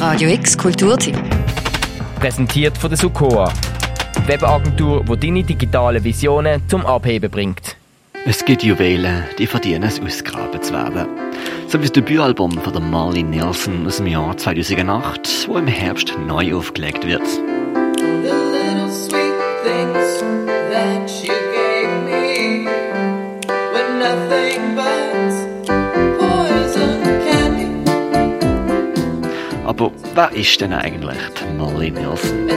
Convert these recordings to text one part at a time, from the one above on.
Radio X Kulturtipp. Präsentiert von der Sukoa. Webagentur, die deine digitalen Visionen zum Abheben bringt. Es gibt Juwelen, die verdienen es ausgraben zu werden. So wie das Debütalbum von der Marley Nielsen aus dem Jahr 2008, wo im Herbst neu aufgelegt wird. Wer ist denn eigentlich die Molly Nielsen?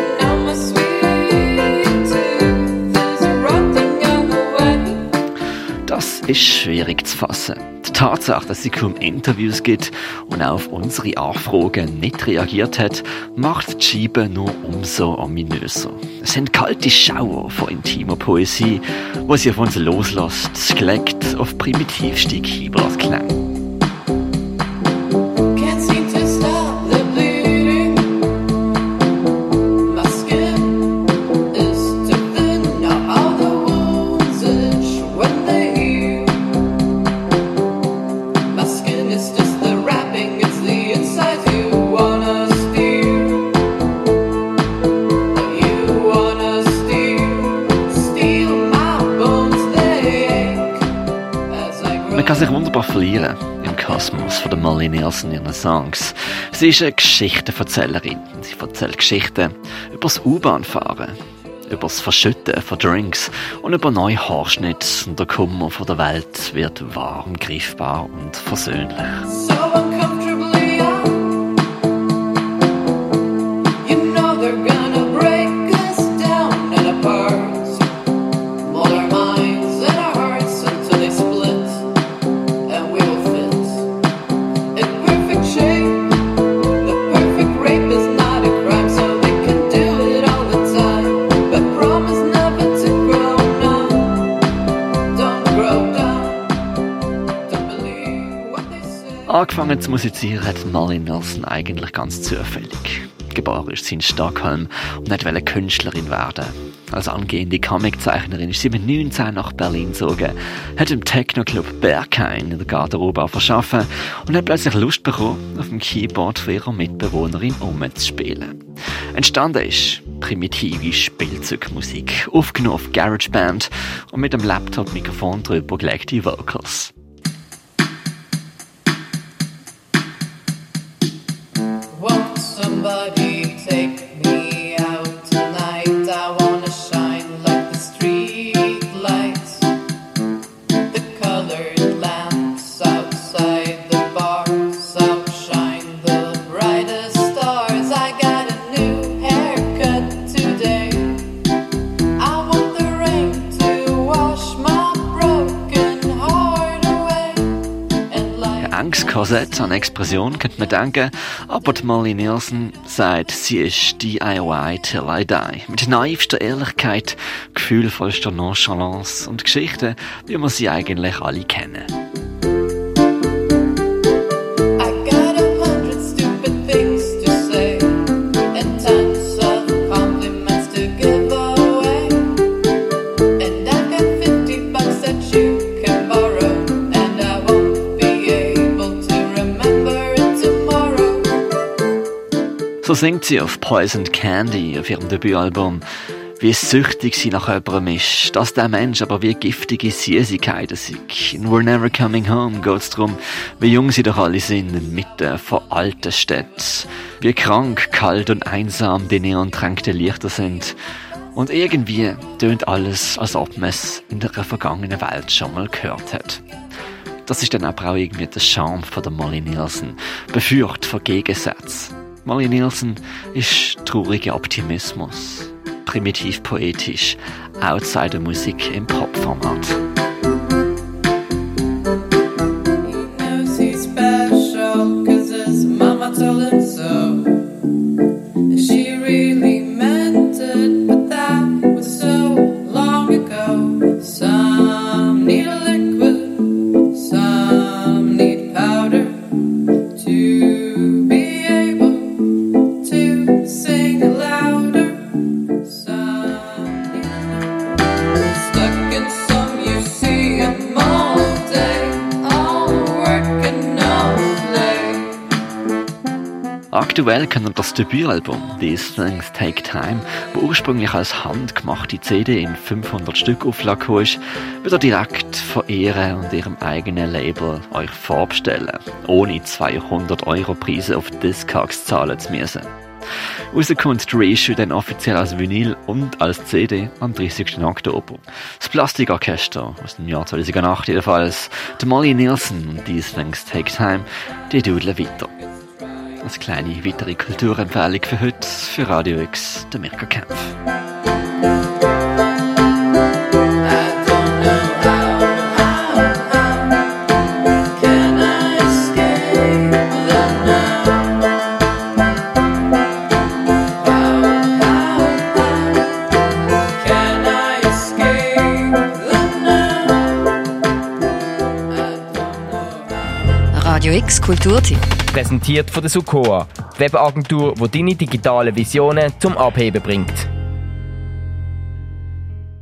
Das ist schwierig zu fassen. Die Tatsache, dass sie kaum Interviews gibt und auch auf unsere Anfragen nicht reagiert hat, macht die Scheibe nur umso ominöser. Es sind kalte Schauer von intimer Poesie, wo sie auf uns loslässt, gelegt auf primitivste Keyboard-Klänge. Kann sich wunderbar verlieren im Kosmos von der Molly Nielsen in ihren Songs. Sie ist eine Geschichtenverzählerin. Sie erzählt Geschichten über das U-Bahn-Fahren, über das Verschütten von Drinks und über neue Haarschnitte und der Kummer von der Welt wird warm, greifbar und versöhnlich. So Angefangen zu musizieren hat Marlene Nelson eigentlich ganz zufällig. Geboren ist sie in Stockholm und wollte Künstlerin werden. Als angehende Comiczeichnerin ist sie mit 19 nach Berlin gezogen, hat im Techno-Club Berghain in der Garderobe verschaffen und hat plötzlich Lust bekommen, auf dem Keyboard für ihre Mitbewohnerin umzuspielen. Entstanden ist primitive Spielzeugmusik, aufgenommen auf GarageBand und mit dem Laptop-Mikrofon drüber gelegte Vocals. somebody take Korsett an Expression könnte man denken, aber Molly Nielsen sagt, sie ist DIY till I die. Mit naivster Ehrlichkeit, gefühlvollster Nonchalance und Geschichten, wie wir sie eigentlich alle kennen. So singt sie auf Poisoned Candy auf ihrem Debütalbum, wie süchtig sie nach jemandem ist, dass der Mensch aber wie giftige Süßigkeiten sind. In We're Never Coming Home geht es darum, wie jung sie doch alle sind, inmitten von alten Städten. Wie krank, kalt und einsam die neontränkten Lichter sind. Und irgendwie tönt alles, als ob man es in der vergangenen Welt schon mal gehört hat. Das ist dann aber auch irgendwie der Charme von der Molly Nielsen, befürcht von Gegensätzen. Molly Nielsen ist trauriger Optimismus, primitiv poetisch, Outsider-Musik im Popformat. Aktuell können das Debütalbum «These Things Take Time», wo ursprünglich als handgemachte CD in 500 Stück Auflage ist, wieder direkt von ihr und ihrem eigenen Label euch vorbestellen, ohne 200 Euro Preise auf Discogs zahlen zu müssen. Rauskommt die Reissue dann offiziell als Vinyl und als CD am 30. Oktober. Das Plastikorchester aus dem Jahr 2008 jedenfalls, der Molly Nielsen und These Things Take Time, die dudeln weiter. Als kleine weitere Kulturempfehlung für heute für Radio X, der Mirka Kempf. Radio X Kulturtipp. Präsentiert von der Sukoa, Webagentur, die deine digitalen Visionen zum Abheben bringt.